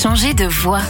changer de voix.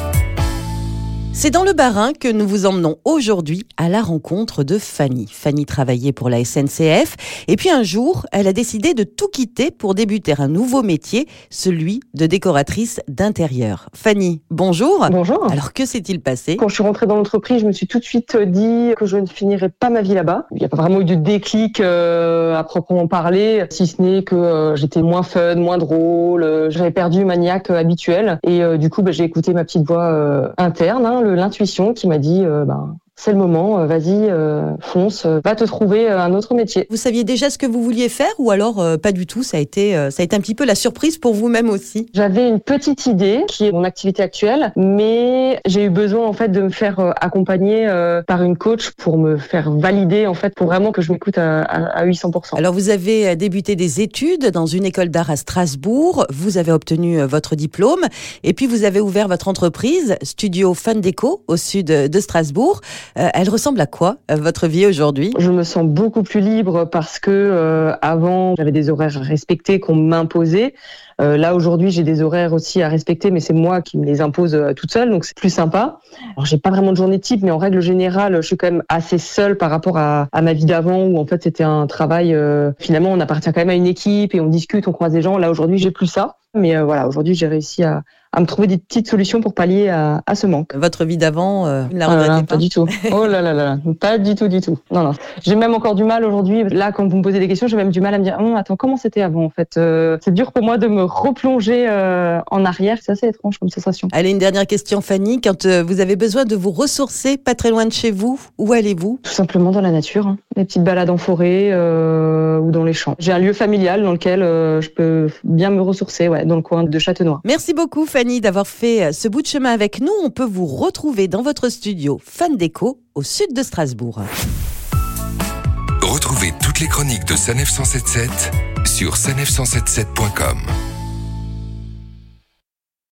C'est dans le Bas-Rhin que nous vous emmenons aujourd'hui à la rencontre de Fanny. Fanny travaillait pour la SNCF et puis un jour, elle a décidé de tout quitter pour débuter un nouveau métier, celui de décoratrice d'intérieur. Fanny, bonjour. Bonjour. Alors que s'est-il passé? Quand je suis rentrée dans l'entreprise, je me suis tout de suite dit que je ne finirais pas ma vie là-bas. Il n'y a pas vraiment eu de déclic euh, à proprement parler, si ce n'est que euh, j'étais moins fun, moins drôle, euh, j'avais perdu ma niaque habituelle et euh, du coup bah, j'ai écouté ma petite voix euh, interne, hein, l'intuition qui m'a dit euh, ben, c'est le moment, euh, vas-y, euh, fonce, euh, va te trouver un autre métier. Vous saviez déjà ce que vous vouliez faire ou alors euh, pas du tout Ça a été, euh, ça a été un petit peu la surprise pour vous-même aussi? J'avais une petite idée qui est mon activité actuelle, mais j'ai eu besoin en fait de me faire accompagner par une coach pour me faire valider en fait pour vraiment que je m'écoute à, à, à 800%. Alors vous avez débuté des études dans une école d'art à Strasbourg, vous avez obtenu votre diplôme et puis vous avez ouvert votre entreprise Studio Fan Déco au sud de Strasbourg. Euh, elle ressemble à quoi euh, votre vie aujourd'hui? Je me sens beaucoup plus libre parce que euh, avant j'avais des horaires à respecter qu'on m'imposait. Là aujourd'hui j'ai des horaires aussi à respecter, mais c'est moi qui me les impose toute seule, donc c'est plus sympa. Alors j'ai pas vraiment de journée type, mais en règle générale je suis quand même assez seule par rapport à, ma vie d'avant où en fait c'était un travail. finalement on appartient quand même à une équipe et on discute, on croise des gens. Là aujourd'hui j'ai plus ça, mais voilà aujourd'hui j'ai réussi à, à me trouver des petites solutions pour pallier à, à ce manque. Votre vie d'avant, euh, vous ne la Ah là là, regrettez pas pas du tout. Oh là là là là, pas du tout, du tout. Non, non. J'ai même encore du mal aujourd'hui. Là, quand vous me posez des questions, j'ai même du mal à me dire, Hum, attends, comment c'était avant en fait Euh, C'est dur pour moi de me replonger euh, en arrière. C'est assez étrange comme sensation. Allez, une dernière question Fanny. Quand euh, vous avez besoin de vous ressourcer pas très loin de chez vous, où allez-vous? Tout simplement dans la nature, hein. des petites balades en forêt euh, ou dans les champs. J'ai un lieu familial dans lequel euh, je peux bien me ressourcer, ouais, dans le coin de Châtenois. Merci beaucoup Fanny d'avoir fait euh, ce bout de chemin avec nous. On peut vous retrouver dans votre studio Fan Déco au sud de Strasbourg. Retrouvez toutes les chroniques de Sanef 177 sur sanef177.com.